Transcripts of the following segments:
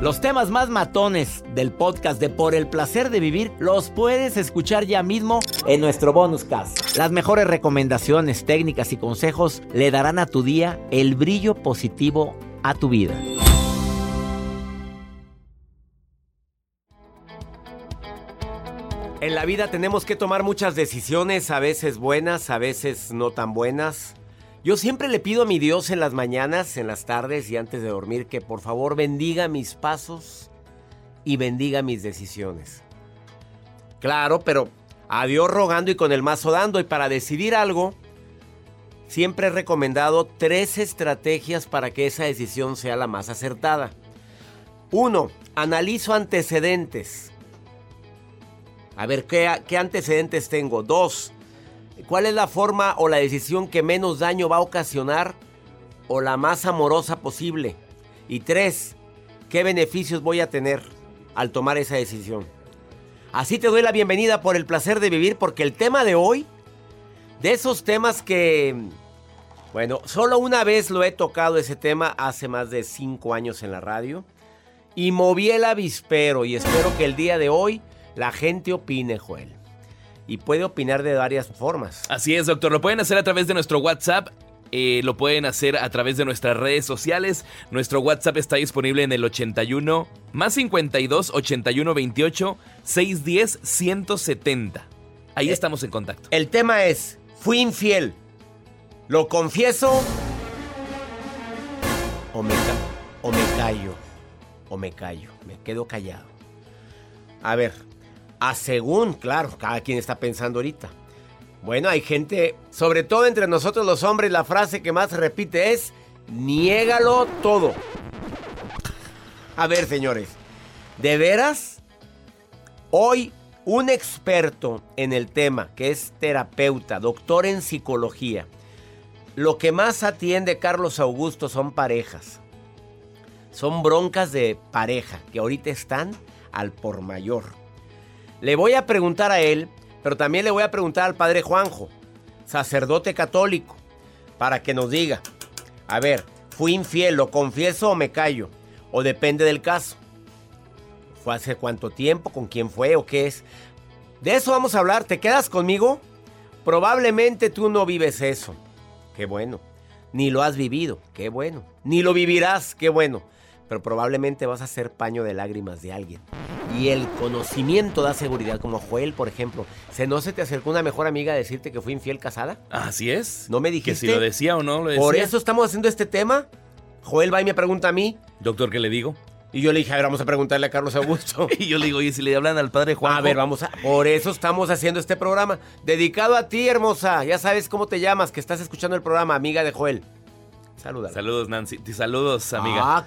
Los temas más matones del podcast de Por el placer de vivir los puedes escuchar ya mismo en nuestro bonus cast. Las mejores recomendaciones, técnicas y consejos le darán a tu día el brillo positivo a tu vida. En la vida tenemos que tomar muchas decisiones, a veces buenas, a veces no tan buenas. Yo siempre le pido a mi Dios en las mañanas, en las tardes y antes de dormir que por favor bendiga mis pasos y bendiga mis decisiones. Claro, pero a Dios rogando y con el mazo dando. Y para decidir algo, siempre he recomendado tres estrategias para que esa decisión sea la más acertada. Uno, analizo antecedentes. A ver, ¿qué, qué antecedentes tengo? Dos, ¿cuál es la forma o la decisión que menos daño va a ocasionar o la más amorosa posible? Y tres, ¿qué beneficios voy a tener al tomar esa decisión? Así te doy la bienvenida por el placer de vivir porque el tema de hoy, de esos temas que, bueno, solo una vez lo he tocado ese tema hace más de cinco años en la radio y moví el avispero y espero que el día de hoy la gente opine, Joel. Y puede opinar de varias formas. Así es, doctor. Lo pueden hacer a través de nuestro WhatsApp. eh, lo pueden hacer a través de nuestras redes sociales. Nuestro WhatsApp está disponible en el 81 más 52 81 28 610 170. Ahí Eh, estamos en contacto. El tema es, fui infiel. ¿Lo confieso? O me, ca- o me callo. O me callo. Me quedo callado. A ver, a según, claro, cada quien está pensando ahorita. Bueno, hay gente, sobre todo entre nosotros los hombres, la frase que más se repite es, niégalo todo. A ver, señores, ¿de veras? Hoy un experto en el tema, que es terapeuta, doctor en psicología, lo que más atiende Carlos Augusto son parejas. Son broncas de pareja que ahorita están al por mayor. Le voy a preguntar a él, pero también le voy a preguntar al padre Juanjo, sacerdote católico, para que nos diga, a ver, fui infiel, lo confieso o me callo, o depende del caso. ¿Fue hace cuánto tiempo? ¿Con quién fue o qué es? De eso vamos a hablar. ¿Te quedas conmigo? Probablemente tú no vives eso. Qué bueno. Ni lo has vivido. Qué bueno. Ni lo vivirás. Qué bueno. Pero probablemente vas a ser paño de lágrimas de alguien. Y el conocimiento da seguridad, como Joel, por ejemplo. ¿Se no se te acercó una mejor amiga a decirte que fui infiel casada? Así es. ¿No me Que dijiste? si lo decía o no lo decía. Por eso estamos haciendo este tema. Joel va y me pregunta a mí. Doctor, ¿qué le digo? Y yo le dije, a ver, vamos a preguntarle a Carlos Augusto. Y yo le digo, oye, si le hablan al padre Juan. A ver, vamos a. Por eso estamos haciendo este programa. Dedicado a ti, hermosa. Ya sabes cómo te llamas, que estás escuchando el programa, amiga de Joel. Saluda. Saludos, Nancy. Saludos, amiga. Ah,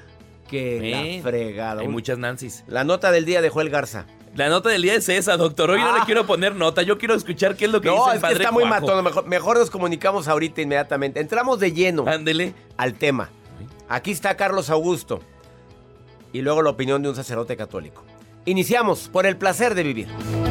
qué Eh, la fregada. Hay muchas Nancys. La nota del día de Joel Garza. La nota del día es esa, doctor. Hoy no Ah. le quiero poner nota. Yo quiero escuchar qué es lo que No, dice el es que padre está muy matón. Mejor, mejor nos comunicamos ahorita inmediatamente. Entramos de lleno Ándele. al tema. Aquí está Carlos Augusto. Y luego la opinión de un sacerdote católico. Iniciamos por el placer de vivir.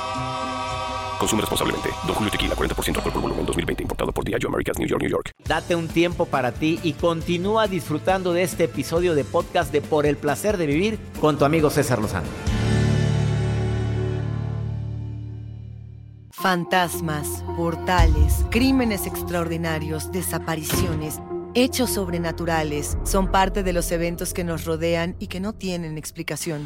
Consume responsablemente. Don Julio Tequila, 40% alcohol por volumen, 2020. Importado por Diageo Americas, New York, New York. Date un tiempo para ti y continúa disfrutando de este episodio de podcast de Por el Placer de Vivir con tu amigo César Lozano. Fantasmas, portales, crímenes extraordinarios, desapariciones, hechos sobrenaturales son parte de los eventos que nos rodean y que no tienen explicación.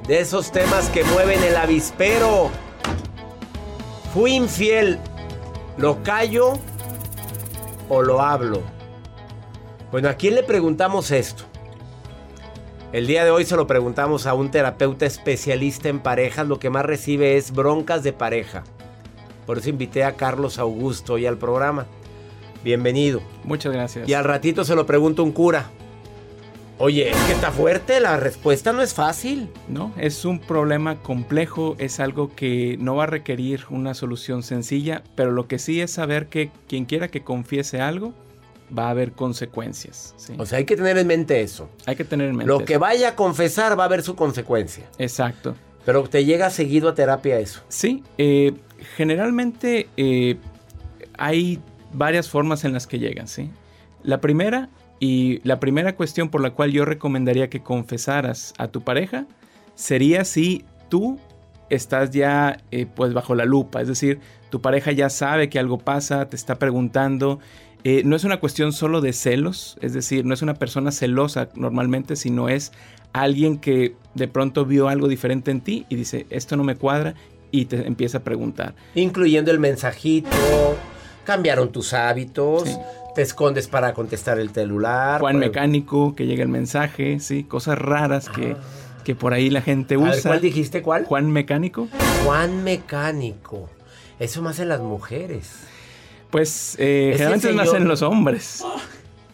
De esos temas que mueven el avispero. Fui infiel. ¿Lo callo o lo hablo? Bueno, ¿a quién le preguntamos esto? El día de hoy se lo preguntamos a un terapeuta especialista en parejas. Lo que más recibe es broncas de pareja. Por eso invité a Carlos Augusto hoy al programa. Bienvenido. Muchas gracias. Y al ratito se lo pregunto un cura. Oye, es que está fuerte, la respuesta no es fácil. No, es un problema complejo, es algo que no va a requerir una solución sencilla, pero lo que sí es saber que quien quiera que confiese algo, va a haber consecuencias. ¿sí? O sea, hay que tener en mente eso. Hay que tener en mente. Lo que vaya a confesar va a haber su consecuencia. Exacto. Pero te llega seguido a terapia eso. Sí, eh, generalmente eh, hay varias formas en las que llegan, ¿sí? La primera, y la primera cuestión por la cual yo recomendaría que confesaras a tu pareja, sería si tú estás ya eh, pues bajo la lupa, es decir, tu pareja ya sabe que algo pasa, te está preguntando, eh, no es una cuestión solo de celos, es decir, no es una persona celosa normalmente, sino es alguien que de pronto vio algo diferente en ti y dice, esto no me cuadra y te empieza a preguntar. Incluyendo el mensajito, cambiaron tus hábitos, Sí. Te escondes para contestar el celular. Juan Mecánico, que llega el mensaje, sí, cosas raras que, que por ahí la gente A usa. ver, ¿cuál dijiste cuál? Juan Mecánico. Juan Mecánico. Eso más en las mujeres. Pues eh, generalmente señor- nacen los hombres.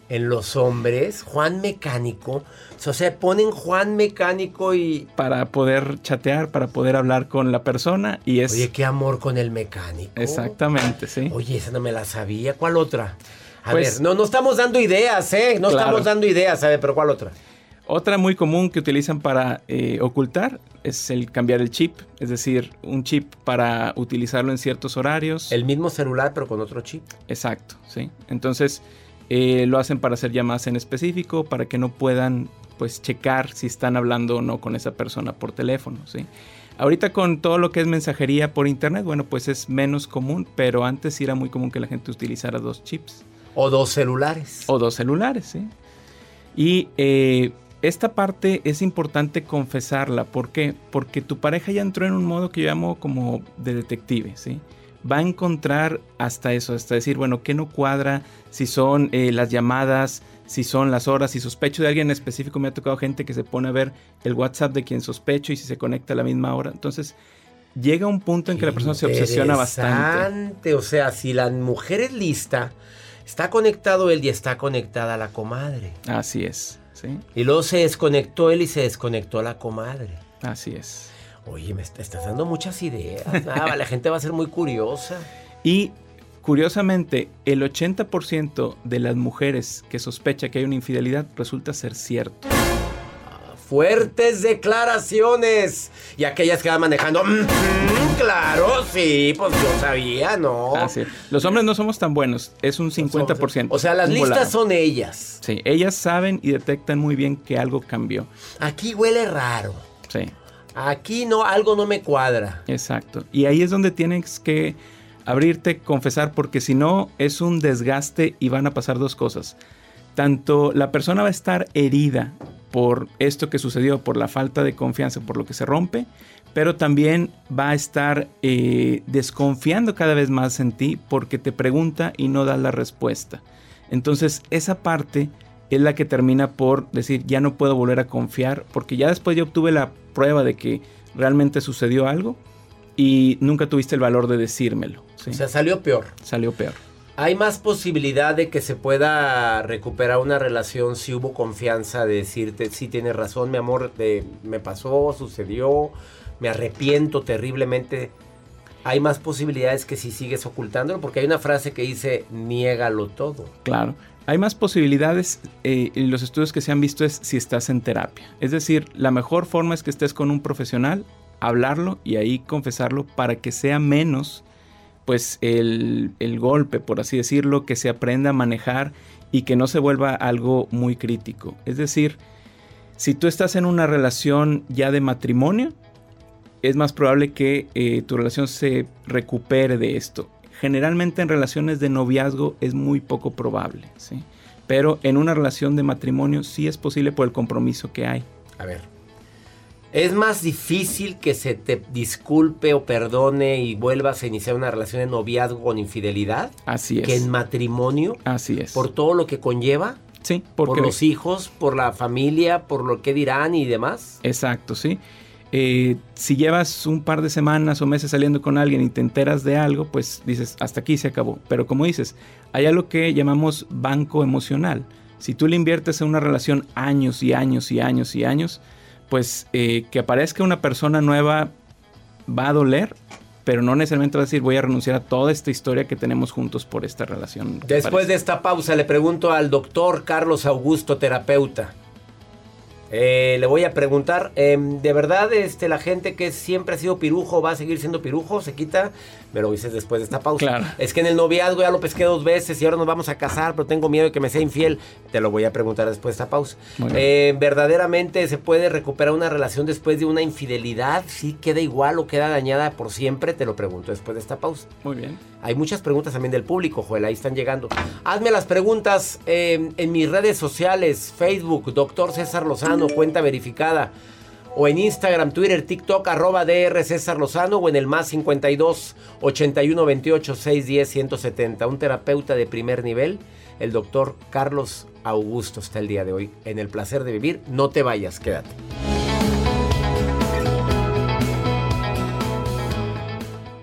En los hombres, Juan Mecánico. O sea, ponen Juan Mecánico y. Para poder chatear, para poder hablar con la persona y es... Oye, qué amor con el mecánico. Exactamente, sí. Oye, esa no me la sabía. ¿Cuál otra? A Pues- ver, no, no estamos dando ideas, ¿eh? No Claro. estamos dando ideas, ¿sabes? Pero ¿cuál otra? Otra muy común que utilizan para eh, ocultar es el cambiar el chip, es decir, un chip para utilizarlo en ciertos horarios. El mismo celular, pero con otro chip. Exacto, sí. Entonces eh, lo hacen para hacer llamadas en específico, para que no puedan pues checar si están hablando o no con esa persona por teléfono, sí. Ahorita con todo lo que es mensajería por internet, bueno, pues es menos común, pero antes sí era muy común que la gente utilizara dos chips. O dos celulares. O dos celulares, sí. Y eh, esta parte es importante confesarla. ¿Por qué? Porque tu pareja ya entró en un modo que yo llamo como de detective, ¿sí? Va a encontrar hasta eso, hasta decir, bueno, ¿qué no cuadra? Si son eh, las llamadas, si son las horas, si sospecho de alguien en específico. Me ha tocado gente que se pone a ver el WhatsApp de quien sospecho y si se conecta a la misma hora. Entonces, llega un punto en que la persona se obsesiona bastante. O sea, si la mujer es lista, está conectado él y está conectada la comadre. Así es, ¿sí? Y luego se desconectó él y se desconectó la comadre. Así es. Oye, me est- estás dando muchas ideas. Ah, la gente va a ser muy curiosa. Y curiosamente, el 80% de las mujeres que sospecha que hay una infidelidad resulta ser cierto. Fuertes declaraciones. Y aquellas que van manejando. "Mm, claro, sí, pues yo sabía, ¿no? Los hombres no somos tan buenos, es un 50%. O sea, las listas volado. son ellas. Sí, ellas saben y detectan muy bien que algo cambió. Aquí huele raro. Sí, Aquí no, algo no me cuadra. exacto. Y ahí es donde tienes que abrirte, confesar, porque si no es un desgaste y van a pasar dos cosas. Tanto la persona va a estar herida por esto que sucedió, por la falta de confianza, por lo que se rompe, pero también va a estar eh, desconfiando cada vez más en ti porque te pregunta y no da la respuesta. Entonces esa parte es la que termina por decir ya no puedo volver a confiar porque ya después yo obtuve la prueba de que realmente sucedió algo y nunca tuviste el valor de decírmelo. ¿sí? O sea, salió peor. Salió peor. ¿Hay más posibilidad de que se pueda recuperar una relación si hubo confianza de decirte, sí tienes razón, mi amor, me pasó, sucedió, me arrepiento terriblemente? ¿Hay más posibilidades que si sigues ocultándolo? Porque hay una frase que dice, niégalo todo. Claro. Hay más posibilidades eh, y los estudios que se han visto es si estás en terapia. Es decir, la mejor forma es que estés con un profesional, hablarlo y ahí confesarlo para que sea menos pues el, el golpe, por así decirlo, que se aprenda a manejar y que no se vuelva algo muy crítico. Es decir, si tú estás en una relación ya de matrimonio, es más probable que eh, tu relación se recupere de esto. Generalmente en relaciones de noviazgo es muy poco probable, ¿sí? Pero en una relación de matrimonio sí es posible por el compromiso que hay. A ver. ¿Es más difícil que se te disculpe o perdone y vuelvas a iniciar una relación de noviazgo con infidelidad Así es. que en matrimonio? Así es. ¿Por todo lo que conlleva? sí, ¿Por los hijos? ¿Por la familia? ¿Por lo que dirán y demás? Exacto, sí. Eh, si llevas un par de semanas o meses saliendo con alguien y te enteras de algo, pues dices, hasta aquí se acabó. Pero como dices, hay algo que llamamos banco emocional. Si tú le inviertes en una relación años y años y años y años, pues eh, que aparezca una persona nueva va a doler, pero no necesariamente va a decir voy a renunciar a toda esta historia que tenemos juntos por esta relación. Después parece". de esta pausa le pregunto al doctor Carlos Augusto, terapeuta. Eh, le voy a preguntar, em, ¿de verdad este, la gente que siempre ha sido pirujo va a seguir siendo pirujo? ¿Se quita? Me lo dices después de esta pausa. Claro. Es que en el noviazgo ya lo pesqué dos veces y ahora nos vamos a casar, pero tengo miedo de que me sea infiel. Te lo voy a preguntar después de esta pausa. Eh, ¿Verdaderamente se puede recuperar una relación después de una infidelidad? ¿Sí queda igual o queda dañada por siempre? Te lo pregunto después de esta pausa. Muy bien. Hay muchas preguntas también del público, Joel, ahí están llegando. Hazme las preguntas eh, en mis redes sociales, Facebook, Doctor César Lozano, cuenta verificada. O en Instagram, Twitter, TikTok, arroba DR César Lozano o en el más 52 81 28 610 170. Un terapeuta de primer nivel, el doctor Carlos Augusto está el día de hoy en el placer de vivir. No te vayas, quédate.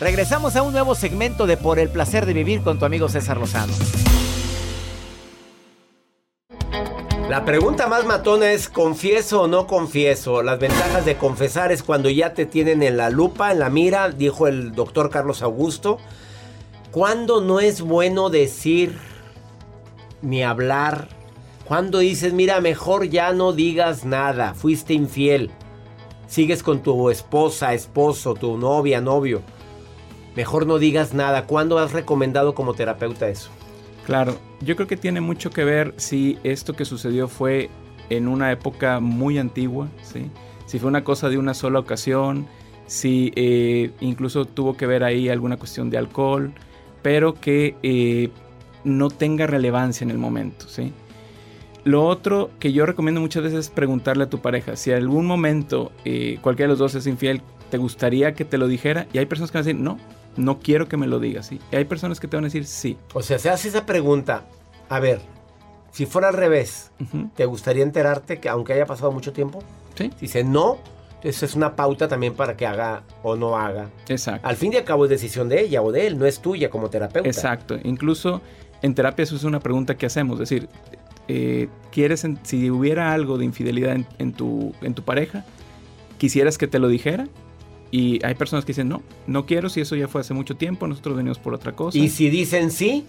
Regresamos a un nuevo segmento de Por el placer de vivir con tu amigo César Lozano. La pregunta más matona es, ¿confieso o no confieso? Las ventajas de confesar es cuando ya te tienen en la lupa, en la mira, dijo el doctor Carlos Augusto. ¿Cuándo no es bueno decir ni hablar? Cuando dices, mira, mejor ya no digas nada, fuiste infiel. Sigues con tu esposa, esposo, tu novia, novio. Mejor no digas nada. ¿Cuándo has recomendado como terapeuta eso? Claro, yo creo que tiene mucho que ver si esto que sucedió fue en una época muy antigua, si fue una cosa de una sola ocasión, si eh, incluso tuvo que ver ahí alguna cuestión de alcohol, pero que eh, no tenga relevancia en el momento. ¿sí? Lo otro que yo recomiendo muchas veces es preguntarle a tu pareja, si en algún momento eh, cualquiera de los dos es infiel, ¿te gustaría que te lo dijera? Y hay personas que van a decir, no, no quiero que me lo digas, ¿sí? Y hay personas que te van a decir sí. O sea, se hace esa pregunta. A ver, si fuera al revés, ¿te gustaría enterarte que aunque haya pasado mucho tiempo? Sí. Dice no, eso es una pauta también para que haga o no haga. Exacto. Al fin y al cabo es decisión de ella o de él, no es tuya como terapeuta. Exacto. Incluso en terapia eso es una pregunta que hacemos. Es decir, eh, ¿quieres, si hubiera algo de infidelidad en, tu, en tu pareja, quisieras que te lo dijera? Y hay personas que dicen, no, no quiero, si eso ya fue hace mucho tiempo, nosotros venimos por otra cosa. ¿Y si dicen sí?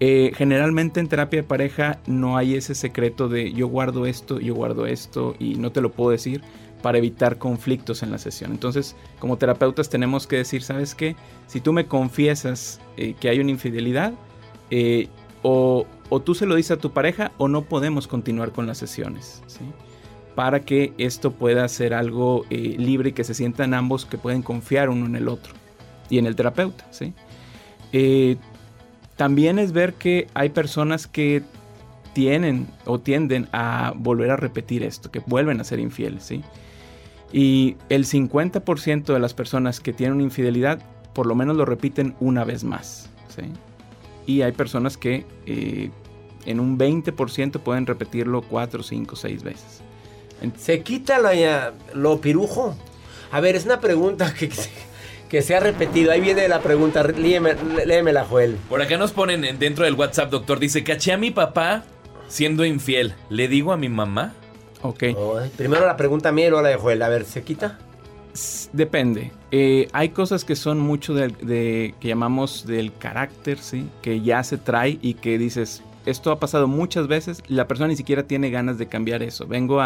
Eh, generalmente en terapia de pareja no hay ese secreto de yo guardo esto, yo guardo esto y no te lo puedo decir para evitar conflictos en la sesión. Entonces, como terapeutas tenemos que decir, ¿sabes qué? Si tú me confiesas eh, que hay una infidelidad, eh, o, o, tú se lo dices a tu pareja o no podemos continuar con las sesiones. ¿sí? Para que esto pueda ser algo eh, libre y que se sientan ambos que pueden confiar uno en el otro y en el terapeuta. ¿sí? Eh, también es ver que hay personas que tienen o tienden a volver a repetir esto, que vuelven a ser infieles. ¿sí? Y el 50% de las personas que tienen una infidelidad por lo menos lo repiten una vez más. ¿sí? Y hay personas que eh, en un 20% pueden repetirlo 4, 5, 6 veces. ¿Se quita la, lo pirujo? A ver, es una pregunta que, que se ha repetido. Ahí viene la pregunta. Léeme, léemela, Joel. Por acá nos ponen dentro del WhatsApp, doctor. Dice, caché a mi papá siendo infiel. ¿Le digo a mi mamá? Ok. primero la pregunta mía y luego la de Joel. A ver, ¿se quita? Depende. Eh, hay cosas que son mucho de, de, que llamamos del carácter, ¿sí? Que ya se trae y que dices, esto ha pasado muchas veces, la persona ni siquiera tiene ganas de cambiar eso. Vengo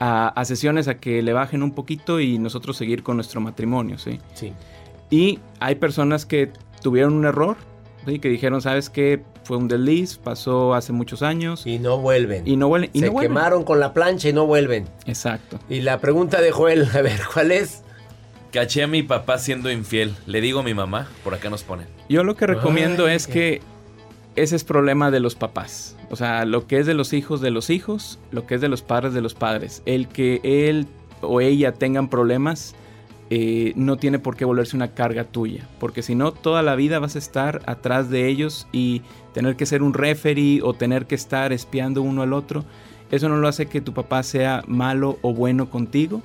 a, a, sesiones a que le bajen un poquito y nosotros seguir con nuestro matrimonio, ¿sí? Sí. Y hay personas que tuvieron un error, ¿sí? Que dijeron, ¿sabes qué? Fue un desliz, pasó hace muchos años. Y no vuelven. Y no vuelven. Y Se quemaron con la plancha y no vuelven. Exacto. Y la pregunta de Joel, a ver, ¿cuál es? Caché a mi papá siendo infiel. Le digo a mi mamá, por acá nos ponen. Yo lo que recomiendo es que ese es problema de los papás. O sea, lo que es de los hijos de los hijos, lo que es de los padres de los padres. El que él o ella tengan problemas eh, no tiene por qué volverse una carga tuya. Porque si no, toda la vida vas a estar atrás de ellos y tener que ser un referee o tener que estar espiando uno al otro. Eso no lo hace que tu papá sea malo o bueno contigo.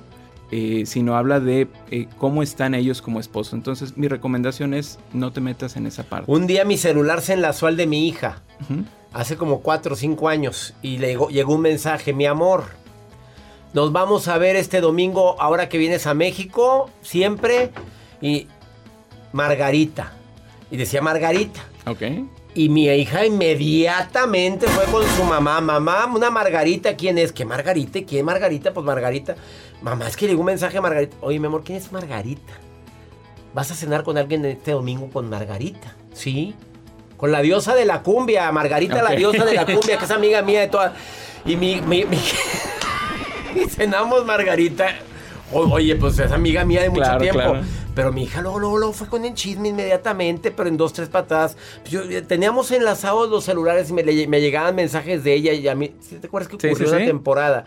Eh, sino habla de eh, cómo están ellos como esposos. Entonces mi recomendación es no te metas en esa parte. Un día mi celular se enlazó al de mi hija, hace como 4 o 5 años, y le llegó, llegó un mensaje, mi amor, nos vamos a ver este domingo ahora que vienes a México, siempre, y Margarita. Y decía Margarita. Ok. Y mi hija inmediatamente fue con su mamá. Mamá, una Margarita, ¿quién es? ¿Qué Margarita? ¿Quién Margarita? Pues Margarita. Mamá, es que le un mensaje a Margarita. Oye, mi amor, ¿quién es Margarita? ¿Vas a cenar con alguien este domingo con Margarita? Sí. Con la diosa de la cumbia, Margarita, la diosa de la cumbia, que es amiga mía de toda. Y mi. mi, mi... y cenamos Margarita. oye, pues es amiga mía de mucho Claro, tiempo. claro. Pero mi hija luego, luego, luego fue con el chisme inmediatamente, pero en dos, tres patadas. Pues yo- eh, teníamos enlazados los celulares y me, le- me llegaban mensajes de ella y a mí. ¿sí ¿Te acuerdas que Sí, ocurrió sí, una sí. temporada?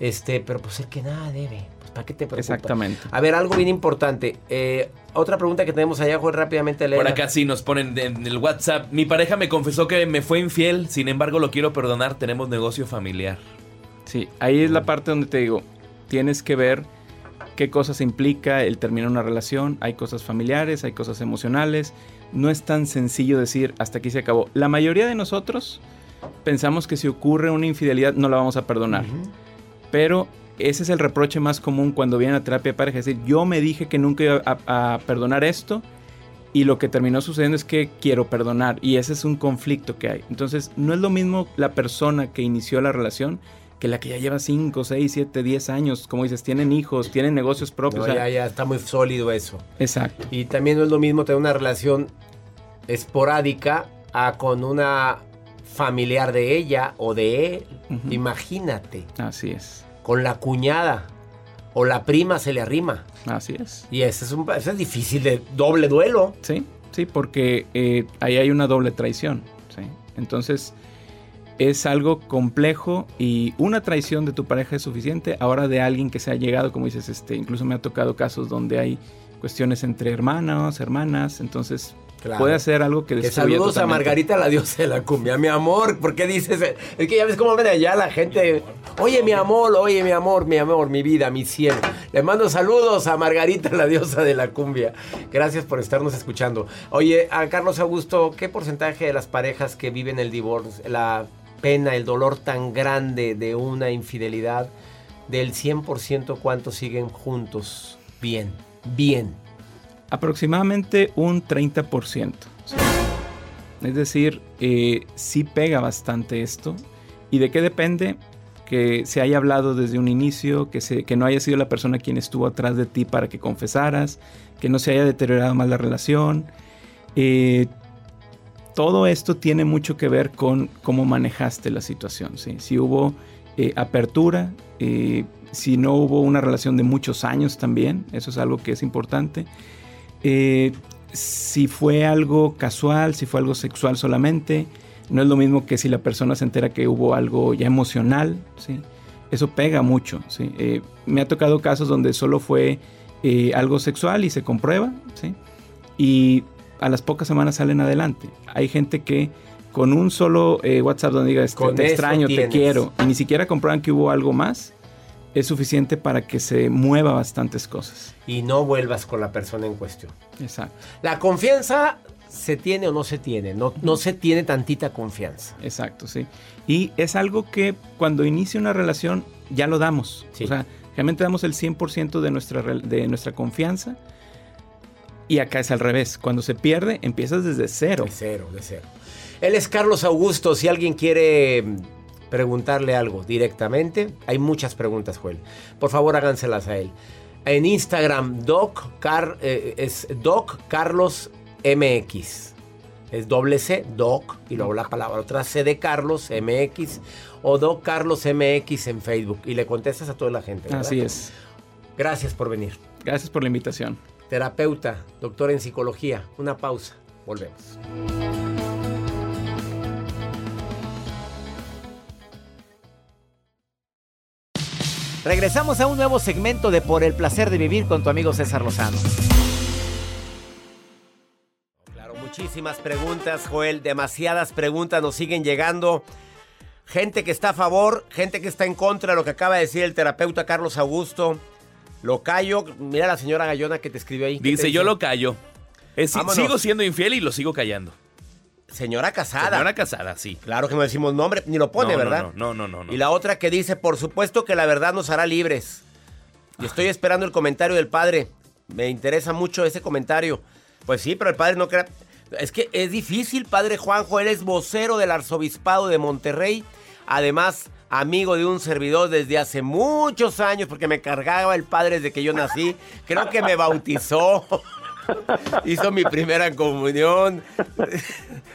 Este, pero pues el que nada debe. Pues, ¿Para qué te preocupas? Exactamente. A ver, algo bien importante. Eh, otra pregunta que tenemos allá, Joel, rápidamente leer. Por acá sí nos ponen en el WhatsApp. Mi pareja me confesó que me fue infiel, sin embargo lo quiero perdonar, tenemos negocio familiar. Sí, ahí es la parte donde te digo, tienes que ver qué cosas implica el terminar una relación. Hay cosas familiares, hay cosas emocionales. No es tan sencillo decir hasta aquí se acabó. La mayoría de nosotros pensamos que si ocurre una infidelidad no la vamos a perdonar. Pero ese es el reproche más común cuando viene a terapia de pareja. Es decir, yo me dije que nunca iba a, a perdonar esto y lo que terminó sucediendo es que quiero perdonar y ese es un conflicto que hay. Entonces, no es lo mismo la persona que inició la relación que la que ya lleva 5, 6, 7, 10 años. Como dices, tienen hijos, tienen negocios propios. No, o sea, ya, ya está muy sólido eso. Exacto. Y también no es lo mismo tener una relación esporádica a con una familiar de ella o de él. Imagínate. Así es. Con la cuñada o la prima se le arrima. Así es. Y ese es, un, ese es difícil de doble duelo. Sí, sí, porque eh, ahí hay una doble traición. ¿sí? Entonces, es algo complejo y una traición de tu pareja es suficiente. Ahora de alguien que se ha llegado, como dices, este, incluso me ha tocado casos donde hay cuestiones entre hermanos, hermanas, entonces Claro. puede ser algo que Que saludos a. Margarita, la diosa de la cumbia. Mi amor, ¿por qué dices? Es que ya ves cómo ven allá la gente. Oye, mi amor, oye, mi amor, mi amor, mi vida, mi cielo. Le mando saludos a Margarita, la diosa de la cumbia. Gracias por estarnos escuchando. Oye, a Carlos Augusto, ¿qué porcentaje de las parejas que viven el divorcio, la pena, el dolor tan grande de una infidelidad, del 100%, cuántos siguen juntos? Bien, bien. Aproximadamente un 30%. ¿sí? Es decir, eh, sí pega bastante esto. ¿Y de qué depende? Que se haya hablado desde un inicio, que, se, que no haya sido la persona quien estuvo atrás de ti para que confesaras, que no se haya deteriorado más la relación. Eh, todo esto tiene mucho que ver con cómo manejaste la situación. ¿sí? Si hubo eh, apertura, eh, si no hubo una relación de muchos años también, eso es algo que es importante. Eh, si fue algo casual, si fue algo sexual solamente, no es lo mismo que si la persona se entera que hubo algo ya emocional, ¿sí? Eso pega mucho, ¿sí? Me ha tocado casos donde solo fue algo sexual y se comprueba, ¿sí? Y a las pocas semanas salen adelante. Hay gente que con un solo eh, WhatsApp donde diga, este, te extraño, tienes. te quiero, y ni siquiera comprueban que hubo algo más, es suficiente para que se mueva bastantes cosas. Y no vuelvas con la persona en cuestión. Exacto. La confianza se tiene o no se tiene. No, no se tiene tantita confianza. Exacto, sí. Y es algo que cuando inicia una relación ya lo damos. O sea, realmente damos el 100% de nuestra, de nuestra confianza. Y acá es al revés. Cuando se pierde, empiezas desde cero. De cero, de cero. Él es Carlos Augusto. Si alguien quiere mm, preguntarle algo directamente, hay muchas preguntas, Joel. Por favor, háganselas a él. En Instagram, Doc, Car- eh, es Doc Carlos MX. Es doble C, Doc, y luego la palabra otra C de Carlos MX o Doc Carlos MX en Facebook. Y le contestas a toda la gente. ¿verdad? Así es. Gracias por venir. Gracias por la invitación. Terapeuta, doctor en psicología. Una pausa. Volvemos. Regresamos a un nuevo segmento de Por el placer de vivir con tu amigo César Lozano. Claro, muchísimas preguntas, Joel. Demasiadas preguntas nos siguen llegando. Gente que está a favor, gente que está en contra de lo que acaba de decir el terapeuta Carlos Augusto. Lo callo. Mira la señora Gallona que te escribió ahí. ¿Qué te Dice, yo lo callo. Es- Vámonos. sigo siendo infiel y lo sigo callando. Señora casada. Señora casada, sí. Claro que no decimos nombre, ni lo pone, No, no, ¿verdad? No, no, no, no. Y la otra que dice, por supuesto que la verdad nos hará libres. Y estoy esperando el comentario del padre. Me interesa mucho ese comentario. Pues sí, pero el padre no crea... Es que es difícil, padre Juanjo. Él es vocero del arzobispado de Monterrey. Además, amigo de un servidor desde hace muchos años, porque me cargaba el padre desde que yo nací. Creo que me bautizó. Hizo mi primera comunión.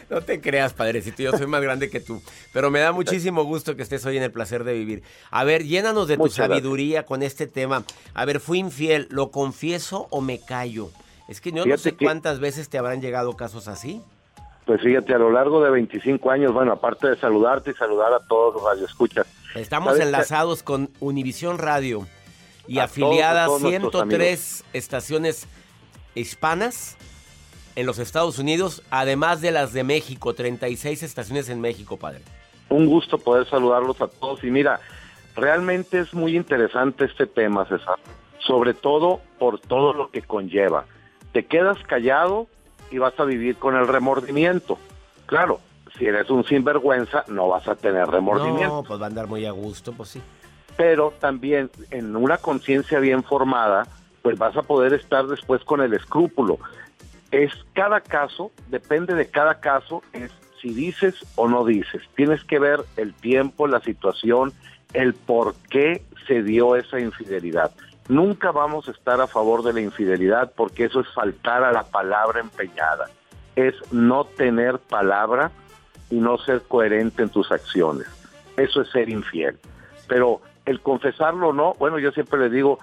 No te creas, padrecito, yo soy más grande que tú. Pero me da muchísimo gusto que estés hoy en el placer de vivir. A ver, llénanos de tu gracias. sabiduría con este tema. A ver, fui infiel, ¿lo confieso o me callo? Es que yo no sé que- cuántas veces te habrán llegado casos así. Pues fíjate, a lo largo de 25 años, bueno, aparte de saludarte y saludar a todos los radioescuchas. Estamos enlazados con Univisión Radio y A todos, todos nuestros 103 estaciones hispanas en los Estados Unidos, además de las de México, 36 estaciones en México, padre. Un gusto poder saludarlos a todos. Y mira, realmente es muy interesante este tema, César. Sobre todo por todo lo que conlleva. Te quedas callado y vas a vivir con el remordimiento. Claro, si eres un sinvergüenza, no vas a tener remordimiento. No, pues va a andar muy a gusto, pues sí. pero también en una conciencia bien formada, pues vas a poder estar después con el escrúpulo. Es cada caso, depende de cada caso, es si dices o no dices. Tienes que ver el tiempo, la situación, el por qué se dio esa infidelidad. Nunca vamos a estar a favor de la infidelidad porque eso es faltar a la palabra empeñada. Es no tener palabra y no ser coherente en tus acciones. Eso es ser infiel. Pero el confesarlo o no, bueno, yo siempre le digo,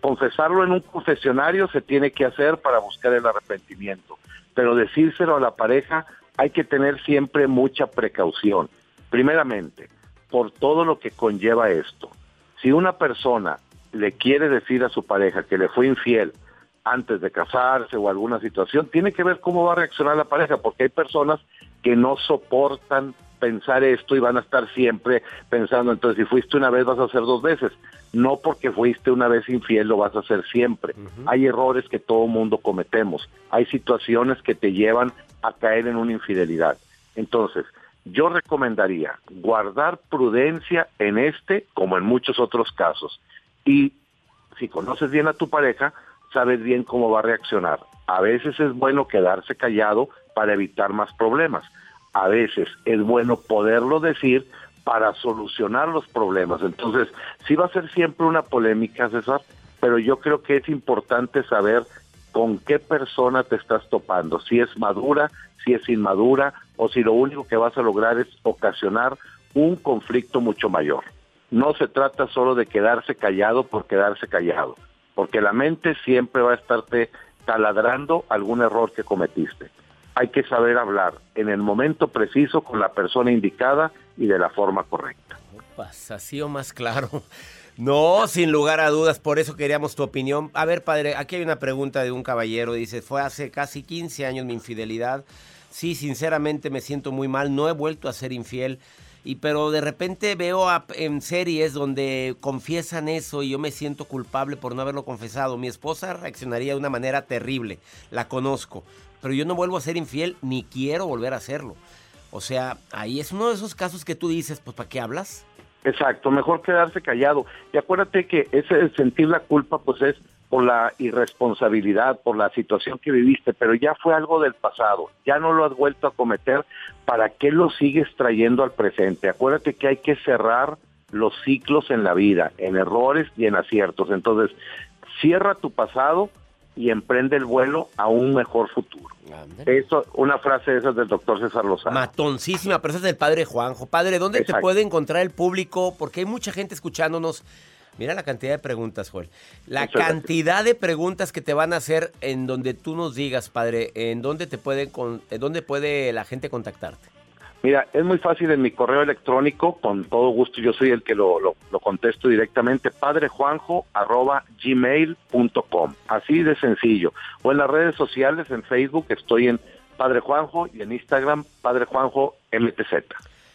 confesarlo en un confesionario se tiene que hacer para buscar el arrepentimiento, pero decírselo a la pareja hay que tener siempre mucha precaución. Primeramente, por todo lo que conlleva esto. Si una persona le quiere decir a su pareja que le fue infiel antes de casarse o alguna situación, tiene que ver cómo va a reaccionar la pareja, porque hay personas que no soportan pensar esto y van a estar siempre pensando, entonces si fuiste una vez vas a hacer dos veces. No porque fuiste una vez infiel lo vas a hacer siempre. Hay errores que todo mundo cometemos. Hay situaciones que te llevan a caer en una infidelidad. Entonces, yo recomendaría guardar prudencia en este como en muchos otros casos. Y si conoces bien a tu pareja, sabes bien cómo va a reaccionar. A veces es bueno quedarse callado para evitar más problemas. A veces es bueno poderlo decir para solucionar los problemas. Entonces, sí va a ser siempre una polémica, César, pero yo creo que es importante saber con qué persona te estás topando, si es madura, si es inmadura, o si lo único que vas a lograr es ocasionar un conflicto mucho mayor. No se trata solo de quedarse callado por quedarse callado, porque la mente siempre va a estarte taladrando algún error que cometiste. Hay que saber hablar en el momento preciso con la persona indicada y de la forma correcta. Pues así o más claro. No, sin lugar a dudas, por eso queríamos tu opinión. A ver, padre, aquí hay una pregunta de un caballero, dice, fue hace casi 15 años mi infidelidad. Sí, sinceramente me siento muy mal, no he vuelto a ser infiel. Y pero de repente veo a- en series donde confiesan eso y yo me siento culpable por no haberlo confesado. Mi esposa reaccionaría de una manera terrible, la conozco, pero yo no vuelvo a ser infiel ni quiero volver a hacerlo. O sea, ahí es uno de esos casos que tú dices, pues ¿para qué hablas? Exacto, mejor quedarse callado. Y acuérdate que ese sentir la culpa pues es por la irresponsabilidad, por la situación que viviste, pero ya fue algo del pasado, ya no lo has vuelto a cometer, ¿para qué lo sigues trayendo al presente? Acuérdate que hay que cerrar los ciclos en la vida, en errores y en aciertos. Entonces, cierra tu pasado y emprende el vuelo a un mejor futuro. Eso, una frase de esas del doctor César Lozano. Matoncísima, pero esa es del padre Juanjo. Padre, ¿dónde te Exacto. puede encontrar el público? Porque hay mucha gente escuchándonos. Mira la cantidad de preguntas, Joel. La Muchas gracias. cantidad de preguntas que te van a hacer en donde tú nos digas, padre, en dónde te pueden con- en dónde puede la gente contactarte. Mira, es muy fácil en mi correo electrónico, con todo gusto yo soy el que lo, lo- lo contesto directamente, padrejuanjo.gmail.com, así de sencillo. O en las redes sociales, en Facebook estoy en Padre Juanjo y en Instagram Padre Juanjo MTZ.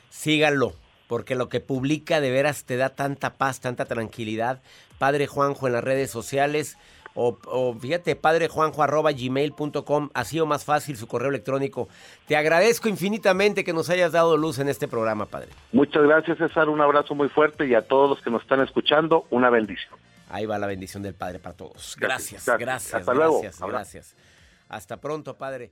Síganlo, porque lo que publica de veras te da tanta paz, tanta tranquilidad. Padre Juanjo en las redes sociales. O, o fíjate, padrejuanjo.gmail.com, así o más fácil su correo electrónico. Te agradezco infinitamente que nos hayas dado luz en este programa, padre. Muchas gracias César, un abrazo muy fuerte y a todos los que nos están escuchando, una bendición. Ahí va la bendición del Padre para todos. Gracias, Gracias. gracias, Hasta luego. gracias. Hasta pronto, Padre.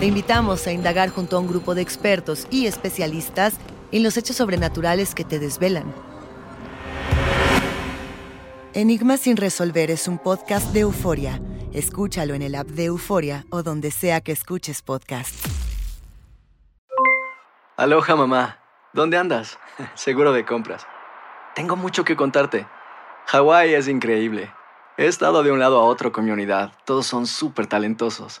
Te invitamos a indagar junto a un grupo de expertos y especialistas en los hechos sobrenaturales que te desvelan. Enigma sin resolver es un podcast de euforia. Escúchalo en el app de Euforia o donde sea que escuches podcast. Aloha mamá, ¿dónde andas? Seguro de compras. Tengo mucho que contarte. Hawái es increíble. He estado de un lado a otro con mi unidad. Todos son súper talentosos.